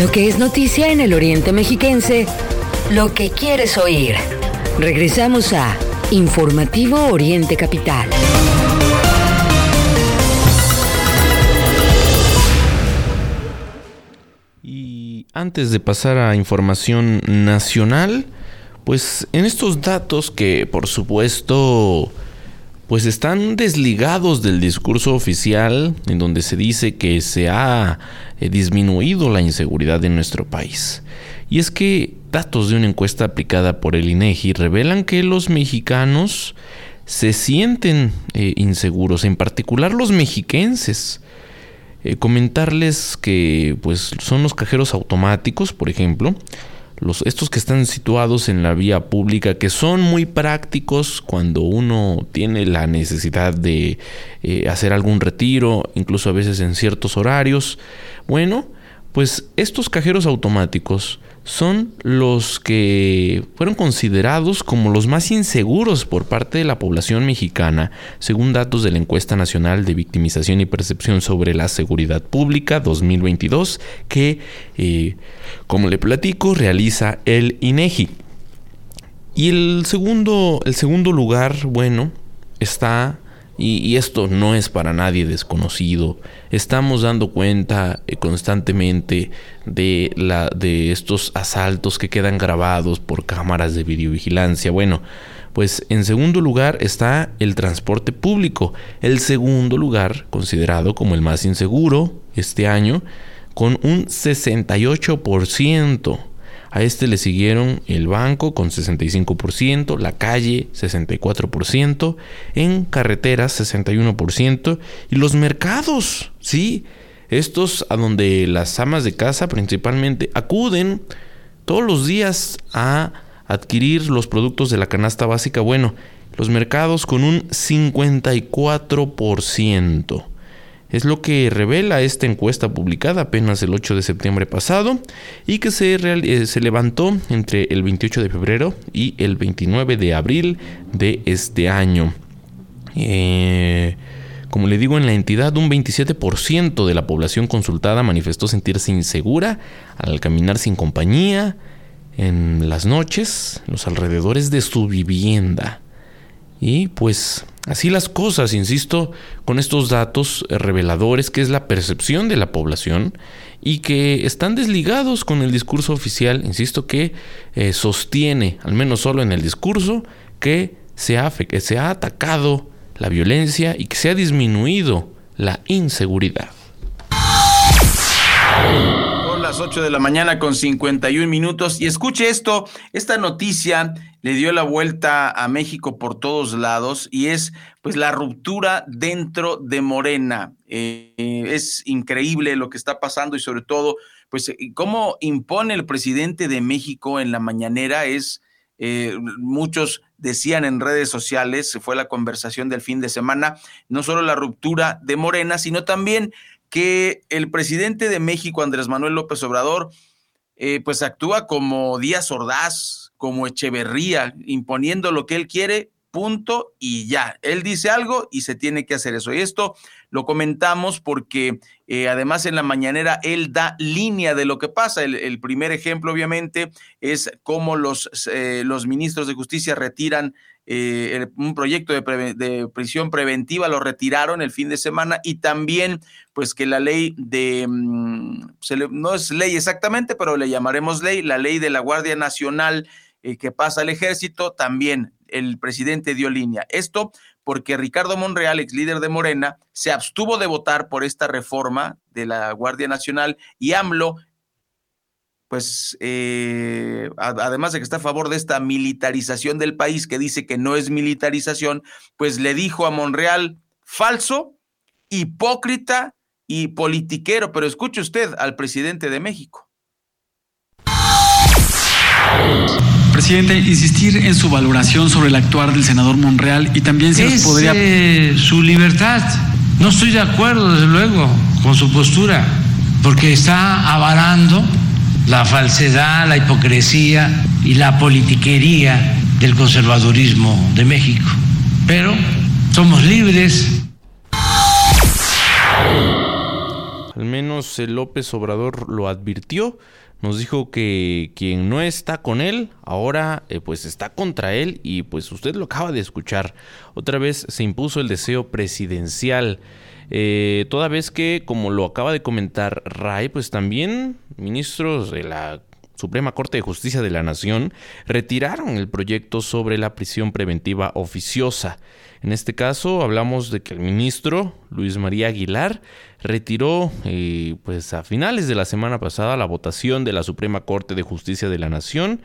Lo que es noticia en el Oriente Mexiquense, lo que quieres oír. Regresamos a Informativo Oriente Capital. Y antes de pasar a información nacional, pues en estos datos que por supuesto pues están desligados del discurso oficial en donde se dice que se ha eh, disminuido la inseguridad en nuestro país. Y es que datos de una encuesta aplicada por el INEGI revelan que los mexicanos se sienten eh, inseguros, en particular los mexiquenses. Eh, comentarles que pues son los cajeros automáticos, por ejemplo, estos que están situados en la vía pública, que son muy prácticos cuando uno tiene la necesidad de eh, hacer algún retiro, incluso a veces en ciertos horarios. Bueno, pues estos cajeros automáticos son los que fueron considerados como los más inseguros por parte de la población mexicana, según datos de la encuesta nacional de victimización y percepción sobre la seguridad pública 2022, que, eh, como le platico, realiza el INEGI. Y el segundo, el segundo lugar, bueno, está y, esto no es para nadie desconocido. Estamos dando cuenta eh, constantemente de, la, de estos asaltos que quedan grabados por cámaras de videovigilancia. Bueno, Pues en segundo lugar está el transporte público, el segundo lugar considerado como el más inseguro este año, con un 68%. A este le siguieron el banco con 65%, la calle 64%, en carreteras 61% y los mercados, sí, estos a donde las amas de casa principalmente acuden todos los días a adquirir los productos de la canasta básica. Bueno, los mercados con un 54%. Es lo que revela esta encuesta publicada apenas el 8 de septiembre pasado y que se, eh, se levantó entre el 28 de febrero y el 29 de abril de este año. Eh, como le digo, en la entidad un 27% de la población consultada manifestó sentirse insegura al caminar sin compañía en las noches, en los alrededores de su vivienda. Y pues así las cosas, insisto, con estos datos reveladores que es la percepción de la población y que están desligados con el discurso oficial, insisto, que eh, sostiene, al menos solo en el discurso, que se, ha, que se ha atacado la violencia y que se ha disminuido la inseguridad. Son las 8 de la mañana con 51 minutos y escuche esto, esta noticia le dio la vuelta a México por todos lados y es pues la ruptura dentro de Morena. Eh, es increíble lo que está pasando y sobre todo pues cómo impone el presidente de México en la mañanera es eh, muchos decían en redes sociales, fue la conversación del fin de semana, no solo la ruptura de Morena, sino también que el presidente de México, Andrés Manuel López Obrador, eh, pues actúa como Díaz Ordaz, como Echeverría, imponiendo lo que él quiere punto y ya. Él dice algo y se tiene que hacer eso. Y esto lo comentamos porque eh, además en la mañanera él da línea de lo que pasa. El, primer ejemplo, obviamente, es cómo los, eh, los ministros de justicia retiran eh, un proyecto de, prisión preventiva, lo retiraron el fin de semana y también pues que la ley de, mm, no es ley exactamente, pero le llamaremos ley, la ley de la Guardia Nacional que pasa al ejército, también el presidente dio línea. Esto porque Ricardo Monreal, ex líder de Morena, se abstuvo de votar por esta reforma de la Guardia Nacional y AMLO, pues eh, además de que está a favor de esta militarización del país, que dice que no es militarización, pues le dijo a Monreal falso, hipócrita y politiquero. Pero escuche usted al presidente de México. Presidente, insistir en su valoración sobre el actuar del senador Monreal y también se nos podría... Eh, su libertad. No estoy de acuerdo, desde luego, con su postura, porque está avalando la falsedad, la hipocresía y la politiquería del conservadurismo de México. Pero somos libres. Al menos el López Obrador lo advirtió nos dijo que quien no está con él ahora eh, pues está contra él y pues usted lo acaba de escuchar. Otra vez se impuso el deseo presidencial. Eh, toda vez que, como lo acaba de comentar Ray, pues también ministros de la Suprema Corte de Justicia de la Nación retiraron el proyecto sobre la prisión preventiva oficiosa. En este caso hablamos de que el ministro Luis María Aguilar retiró eh, pues a finales de la semana pasada la votación de la Suprema Corte de Justicia de la Nación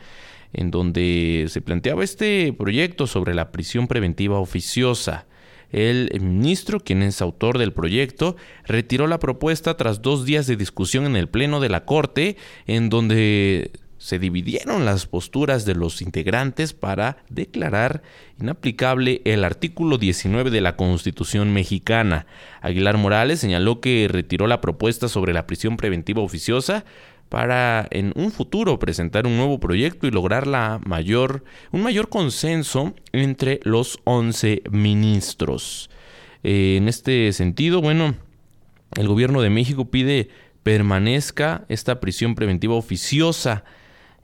en donde se planteaba este proyecto sobre la prisión preventiva oficiosa. El ministro, quien es autor del proyecto, retiró la propuesta tras dos días de discusión en el Pleno de la Corte, en donde se dividieron las posturas de los integrantes para declarar inaplicable el artículo 19 de la Constitución mexicana. Aguilar Morales señaló que retiró la propuesta sobre la prisión preventiva oficiosa para en un futuro presentar un nuevo proyecto y lograr la mayor, un mayor consenso entre los 11 ministros. Eh, en este sentido, bueno, el gobierno de México pide permanezca esta prisión preventiva oficiosa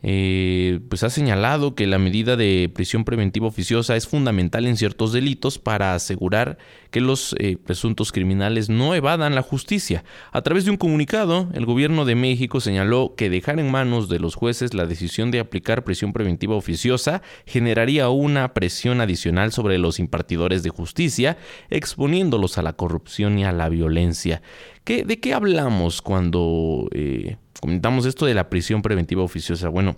eh, pues ha señalado que la medida de prisión preventiva oficiosa es fundamental en ciertos delitos para asegurar que los eh, presuntos criminales no evadan la justicia. A través de un comunicado, el gobierno de México señaló que dejar en manos de los jueces la decisión de aplicar prisión preventiva oficiosa generaría una presión adicional sobre los impartidores de justicia, exponiéndolos a la corrupción y a la violencia. ¿Qué, ¿De qué hablamos cuando eh, comentamos esto de la prisión preventiva oficiosa? Bueno,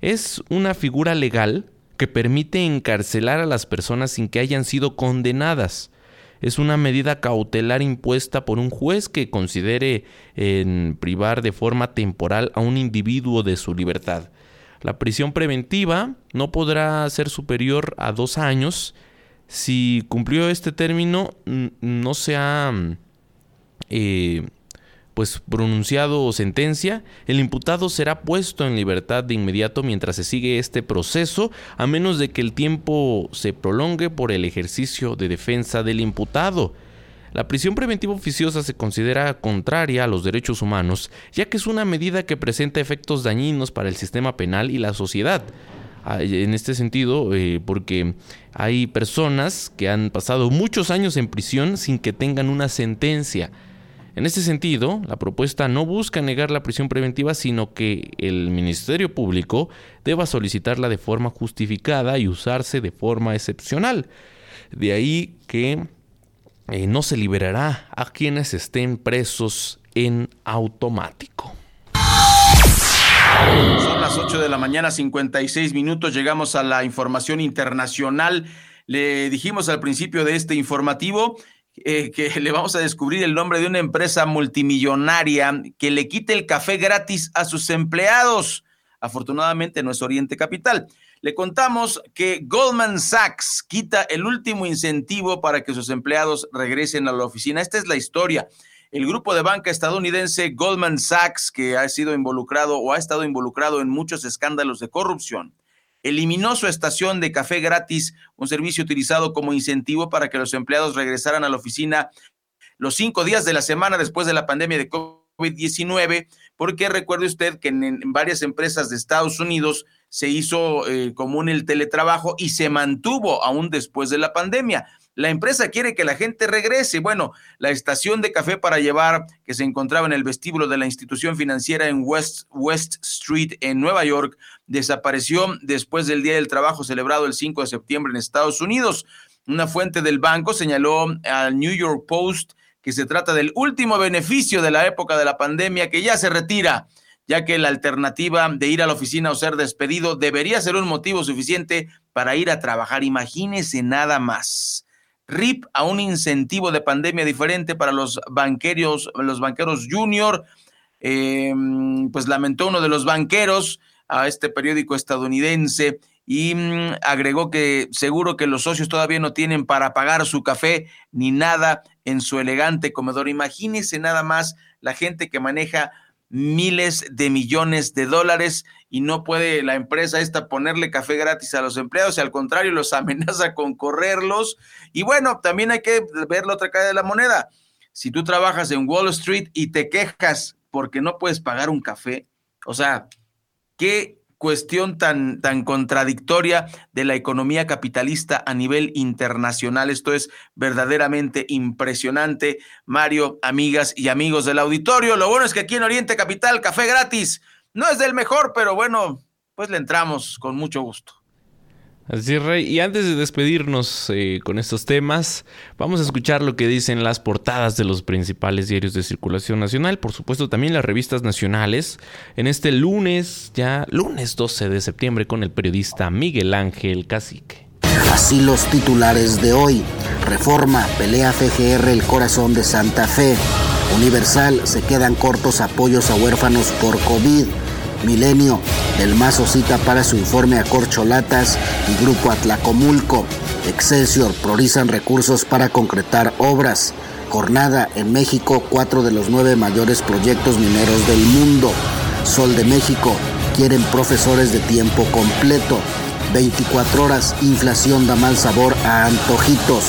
es una figura legal que permite encarcelar a las personas sin que hayan sido condenadas. Es una medida cautelar impuesta por un juez que considere en privar de forma temporal a un individuo de su libertad. La prisión preventiva no podrá ser superior a dos años. Si cumplió este término, no se ha eh, pues pronunciado sentencia, el imputado será puesto en libertad de inmediato mientras se sigue este proceso, a menos de que el tiempo se prolongue por el ejercicio de defensa del imputado. La prisión preventiva oficiosa se considera contraria a los derechos humanos, ya que es una medida que presenta efectos dañinos para el sistema penal y la sociedad. Ah, en este sentido, eh, porque hay personas que han pasado muchos años en prisión sin que tengan una sentencia. En este sentido, la propuesta no busca negar la prisión preventiva, sino que el Ministerio Público deba solicitarla de forma justificada y usarse de forma excepcional. De ahí que eh, no se liberará a quienes estén presos en automático. Son las 8 de la mañana, 56 minutos. Llegamos a la información internacional. Le dijimos al principio de este informativo eh, que le vamos a descubrir el nombre de una empresa multimillonaria que le quite el café gratis a sus empleados. Afortunadamente no es Oriente Capital. Le contamos que Goldman Sachs quita el último incentivo para que sus empleados regresen a la oficina. Esta es la historia. El grupo de banca estadounidense Goldman Sachs, que ha sido involucrado o ha estado involucrado en muchos escándalos de corrupción, eliminó su estación de café gratis, un servicio utilizado como incentivo para que los empleados regresaran a la oficina los cinco días de la semana después de la pandemia de COVID-19, porque recuerde usted que en, varias empresas de Estados Unidos se hizo eh, común el teletrabajo y se mantuvo aún después de la pandemia. La empresa quiere que la gente regrese. Bueno, la estación de café para llevar que se encontraba en el vestíbulo de la institución financiera en West, West Street en Nueva York desapareció después del Día del Trabajo celebrado el 5 de septiembre en Estados Unidos. Una fuente del banco señaló al New York Post que se trata del último beneficio de la época de la pandemia que ya se retira ya que la alternativa de ir a la oficina o ser despedido debería ser un motivo suficiente para ir a trabajar. Imagínese nada más. RIP a un incentivo de pandemia diferente para los banqueros, los banqueros junior. Em, pues lamentó uno de los banqueros a este periódico estadounidense y mm, agregó que seguro que los socios todavía no tienen para pagar su café ni nada en su elegante comedor. Imagínese nada más la gente que maneja miles de millones de dólares y no puede la empresa esta ponerle café gratis a los empleados y al contrario los [laughs] amenaza con correrlos. Y bueno, también hay que ver la otra cara de la moneda. Si tú trabajas en Wall Street y te quejas porque no puedes pagar un café, o sea, ¿qué cuestión tan, tan contradictoria de la economía capitalista a nivel internacional. Esto es verdaderamente impresionante. Mario, amigas y amigos del auditorio, lo bueno es que aquí en Oriente Capital, café gratis. No es del mejor, pero bueno, pues le entramos con mucho gusto. Así es, Rey. Y antes de despedirnos eh, con estos temas, vamos a escuchar lo que dicen las portadas de los principales diarios de circulación nacional, por supuesto también las revistas nacionales, en este lunes, ya lunes 12 de septiembre, con el periodista Miguel Ángel Cacique. Así los titulares de hoy. Reforma, pelea FGR el corazón de Santa Fe. Universal, se quedan cortos apoyos a huérfanos por COVID. Milenio, el Mazo cita para su informe a Corcholatas y Grupo Atlacomulco. Excelsior priorizan recursos para concretar obras. Jornada en México, cuatro de los nueve mayores proyectos mineros del mundo. Sol de México, quieren profesores de tiempo completo. 24 horas, inflación da mal sabor a antojitos.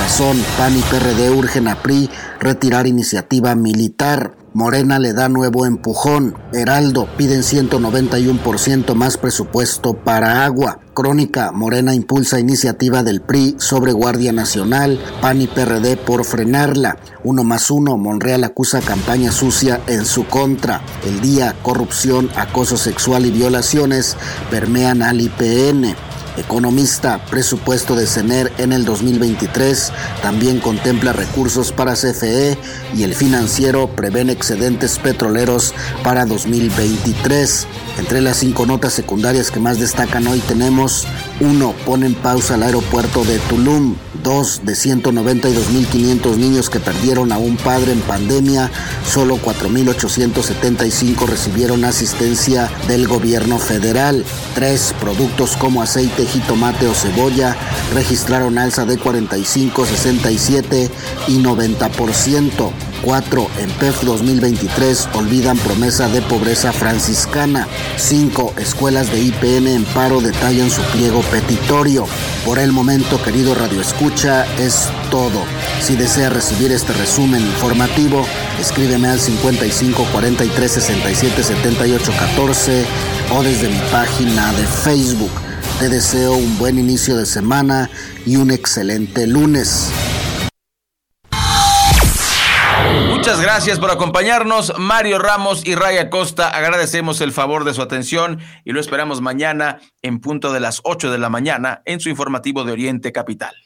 Razón, PAN y PRD urgen a PRI retirar iniciativa militar. Morena le da nuevo empujón. Heraldo piden 191% más presupuesto para agua. Crónica, Morena impulsa iniciativa del PRI sobre Guardia Nacional, PAN y PRD por frenarla. Uno más uno, Monreal acusa campaña sucia en su contra. El día, corrupción, acoso sexual y violaciones permean al IPN. Economista, presupuesto de CENER en el 2023 también contempla recursos para CFE y el financiero prevén excedentes petroleros para 2023. Entre las cinco notas secundarias que más destacan hoy tenemos 1. Pone pausa el aeropuerto de Tulum. 2. De 192.500 niños que perdieron a un padre en pandemia, solo 4.875 recibieron asistencia del gobierno federal. 3. Productos como aceite, jitomate o cebolla registraron alza de 45, 67 y 90%. 4. En PEF 2023 olvidan promesa de pobreza franciscana. 5. Escuelas de IPN en paro detallan su pliego petitorio. Por el momento, querido Radio Escucha, es todo. Si desea recibir este resumen informativo, escríbeme al 55 43 67 78 14 o desde mi página de Facebook. Te deseo un buen inicio de semana y un excelente lunes. Muchas gracias por acompañarnos, Mario Ramos y Raya Costa. Agradecemos el favor de su atención y lo esperamos mañana en punto de las 8 de la mañana en su informativo de Oriente Capital.